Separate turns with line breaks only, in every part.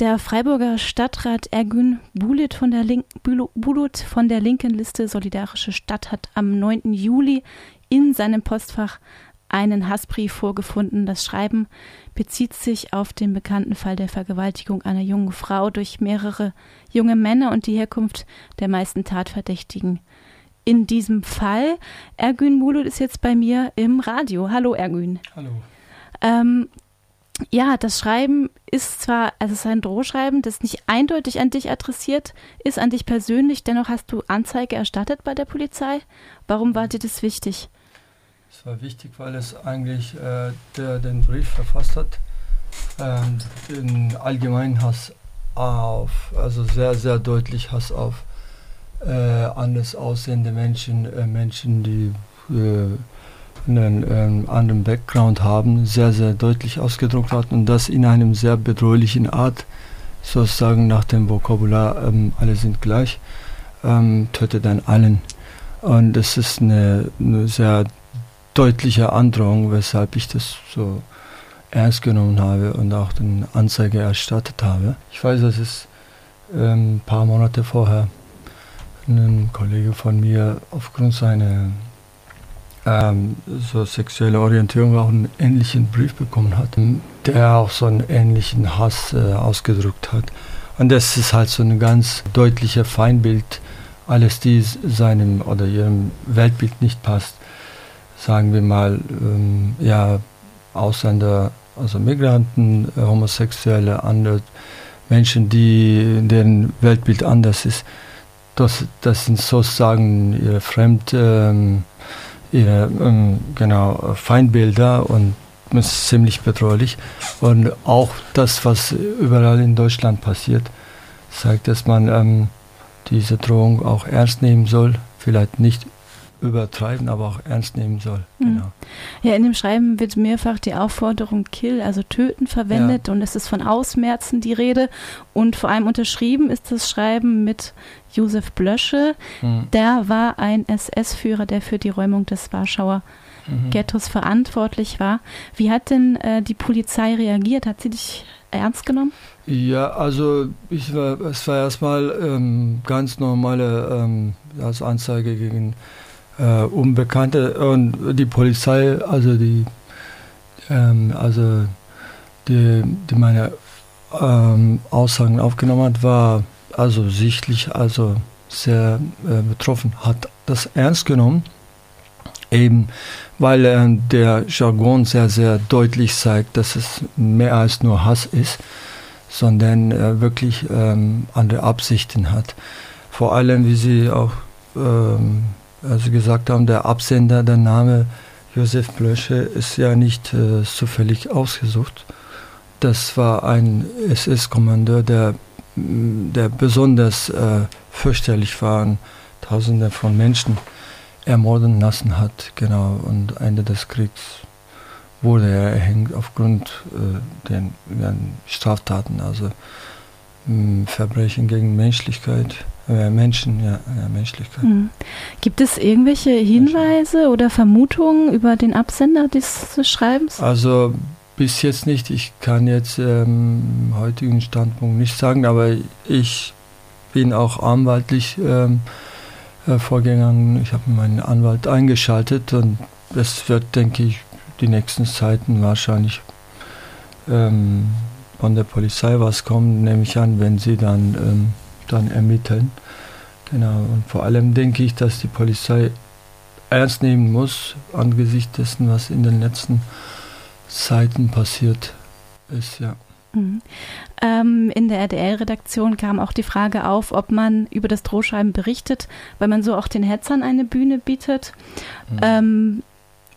Der Freiburger Stadtrat Ergün Bulut von, von der linken Liste Solidarische Stadt hat am 9. Juli in seinem Postfach einen Hassbrief vorgefunden. Das Schreiben bezieht sich auf den bekannten Fall der Vergewaltigung einer jungen Frau durch mehrere junge Männer und die Herkunft der meisten Tatverdächtigen. In diesem Fall, Ergün Bulut ist jetzt bei mir im Radio. Hallo Ergün.
Hallo.
Ähm, ja, das Schreiben ist zwar, also es ist ein Drohschreiben, das nicht eindeutig an dich adressiert ist, an dich persönlich, dennoch hast du Anzeige erstattet bei der Polizei. Warum war dir das wichtig?
Es war wichtig, weil es eigentlich äh, der den Brief verfasst hat, ähm, den allgemeinen Hass auf, also sehr, sehr deutlich Hass auf äh, anders aussehende Menschen, äh, Menschen, die äh, einen ähm, anderen Background haben, sehr, sehr deutlich ausgedruckt hat und das in einem sehr bedrohlichen Art, sozusagen nach dem Vokabular, ähm, alle sind gleich, ähm, tötet dann allen. Und das ist eine, eine sehr deutliche Androhung, weshalb ich das so ernst genommen habe und auch den Anzeige erstattet habe. Ich weiß, dass es ähm, ein paar Monate vorher ein Kollege von mir aufgrund seiner ähm, so sexuelle Orientierung auch einen ähnlichen Brief bekommen hat, der auch so einen ähnlichen Hass äh, ausgedrückt hat. Und das ist halt so ein ganz deutliches Feindbild, alles, die seinem oder ihrem Weltbild nicht passt sagen wir mal, ähm, ja, Ausländer, also Migranten, äh, Homosexuelle, andere Menschen, die deren Weltbild anders ist. Das, das sind sozusagen ihre Fremd, ähm, ihre ähm, genau, Feindbilder und ist ziemlich bedrohlich. Und auch das, was überall in Deutschland passiert, zeigt, dass man ähm, diese Drohung auch ernst nehmen soll. Vielleicht nicht übertreiben, aber auch ernst nehmen soll.
Mhm. Genau. Ja, in dem Schreiben wird mehrfach die Aufforderung Kill, also töten, verwendet ja. und es ist von Ausmerzen die Rede und vor allem unterschrieben ist das Schreiben mit Josef Blösche. Mhm. Der war ein SS-Führer, der für die Räumung des Warschauer mhm. Ghettos verantwortlich war. Wie hat denn äh, die Polizei reagiert? Hat sie dich ernst genommen?
Ja, also ich war, es war erstmal ähm, ganz normale ähm, als Anzeige gegen äh, Unbekannte und die Polizei, also die, ähm, also die, die meine ähm, Aussagen aufgenommen hat, war also sichtlich, also sehr äh, betroffen, hat das ernst genommen, eben weil äh, der Jargon sehr, sehr deutlich zeigt, dass es mehr als nur Hass ist, sondern äh, wirklich ähm, andere Absichten hat. Vor allem, wie Sie auch ähm, also gesagt haben, der Absender, der Name Josef Blösche ist ja nicht äh, zufällig ausgesucht. Das war ein SS-Kommandeur, der, der besonders äh, fürchterlich war und Tausende von Menschen ermorden lassen hat. Genau, und Ende des Kriegs wurde er erhängt aufgrund äh, der, Straftaten, also mh, Verbrechen gegen Menschlichkeit. Äh, Menschen, ja, ja Menschlichkeit. Mhm.
Gibt es irgendwelche Hinweise oder Vermutungen über den Absender dieses Schreibens?
Also bis jetzt nicht. Ich kann jetzt ähm, heutigen Standpunkt nicht sagen, aber ich bin auch anwaltlich ähm, äh, vorgegangen. Ich habe meinen Anwalt eingeschaltet und es wird, denke ich, die nächsten Zeiten wahrscheinlich ähm, von der Polizei was kommen, nehme ich an, wenn sie dann ähm, dann ermitteln. Genau, und vor allem denke ich, dass die Polizei ernst nehmen muss, angesichts dessen, was in den letzten Zeiten passiert ist, ja.
Mhm. Ähm, in der RDL-Redaktion kam auch die Frage auf, ob man über das Drohschreiben berichtet, weil man so auch den Hetzern eine Bühne bietet. Mhm. Ähm,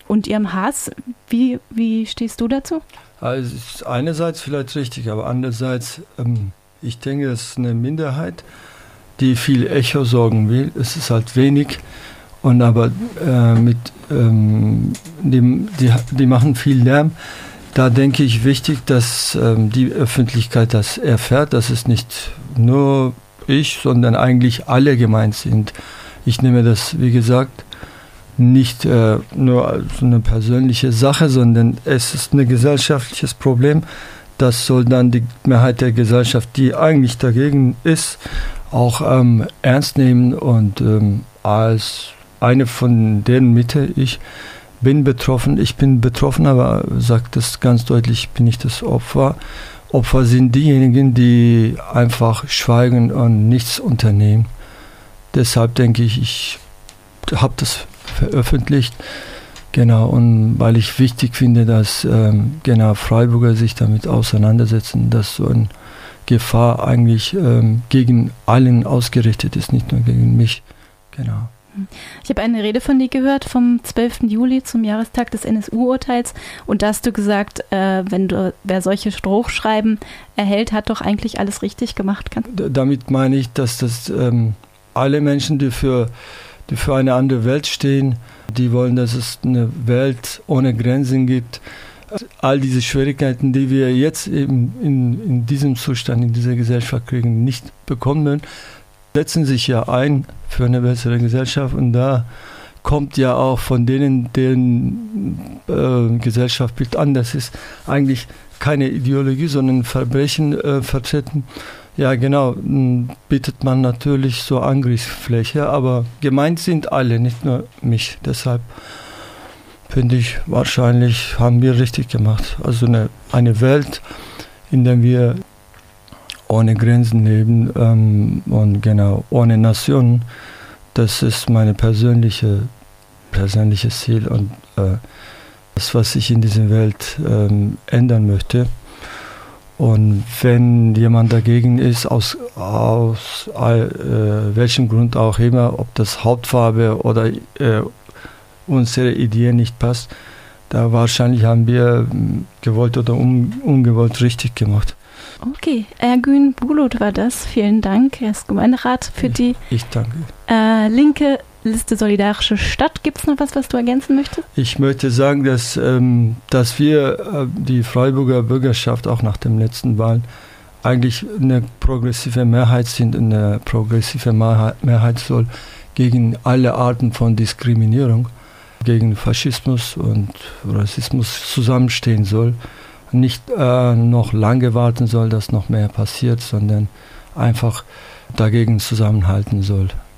und ihrem Hass, wie, wie stehst du dazu?
Also es ist einerseits vielleicht richtig, aber andererseits ähm, ich denke, es ist eine Minderheit, die viel Echo sorgen will. Es ist halt wenig. Und aber äh, mit, ähm, die, die, die machen viel Lärm. Da denke ich wichtig, dass ähm, die Öffentlichkeit das erfährt, dass es nicht nur ich, sondern eigentlich alle gemeint sind. Ich nehme das, wie gesagt, nicht äh, nur als eine persönliche Sache, sondern es ist ein gesellschaftliches Problem, das soll dann die Mehrheit der Gesellschaft, die eigentlich dagegen ist, auch ähm, ernst nehmen und ähm, als eine von denen Mitte, ich bin betroffen, ich bin betroffen, aber sagt das ganz deutlich, bin ich das Opfer. Opfer sind diejenigen, die einfach schweigen und nichts unternehmen. Deshalb denke ich, ich habe das veröffentlicht. Genau, und weil ich wichtig finde, dass ähm, genau Freiburger sich damit auseinandersetzen, dass so eine Gefahr eigentlich ähm, gegen allen ausgerichtet ist, nicht nur gegen mich. Genau.
Ich habe eine Rede von dir gehört vom 12. Juli zum Jahrestag des NSU-Urteils und da hast du gesagt, äh, wenn du, wer solche Strohschreiben erhält, hat doch eigentlich alles richtig gemacht. Kann.
Damit meine ich, dass das ähm, alle Menschen, die für, die für eine andere Welt stehen, die wollen, dass es eine Welt ohne Grenzen gibt. All diese Schwierigkeiten, die wir jetzt eben in, in diesem Zustand, in dieser Gesellschaft kriegen, nicht bekommen, setzen sich ja ein für eine bessere Gesellschaft und da kommt ja auch von denen, deren äh, Gesellschaftsbild anders ist, eigentlich keine Ideologie, sondern Verbrechen äh, vertreten. Ja, genau, bietet man natürlich so Angriffsfläche, aber gemeint sind alle, nicht nur mich. Deshalb finde ich, wahrscheinlich haben wir richtig gemacht. Also eine, eine Welt, in der wir ohne Grenzen leben ähm, und genau ohne Nationen. Das ist meine persönliche persönliches Ziel und äh, das, was ich in dieser Welt ähm, ändern möchte. Und wenn jemand dagegen ist, aus, aus äh, welchem Grund auch immer, ob das Hauptfarbe oder äh, unsere Idee nicht passt, da wahrscheinlich haben wir gewollt oder un, ungewollt richtig gemacht.
Okay, Ergün Bulut war das. Vielen Dank. Er ist Gemeinderat für die
ich danke.
Äh, linke Liste Solidarische Stadt. Gibt es noch was, was du ergänzen möchtest?
Ich möchte sagen, dass, ähm, dass wir, äh, die Freiburger Bürgerschaft, auch nach dem letzten Wahl, eigentlich eine progressive Mehrheit sind. Eine progressive Mehrheit soll gegen alle Arten von Diskriminierung, gegen Faschismus und Rassismus zusammenstehen soll nicht äh, noch lange warten soll, dass noch mehr passiert, sondern einfach dagegen zusammenhalten soll.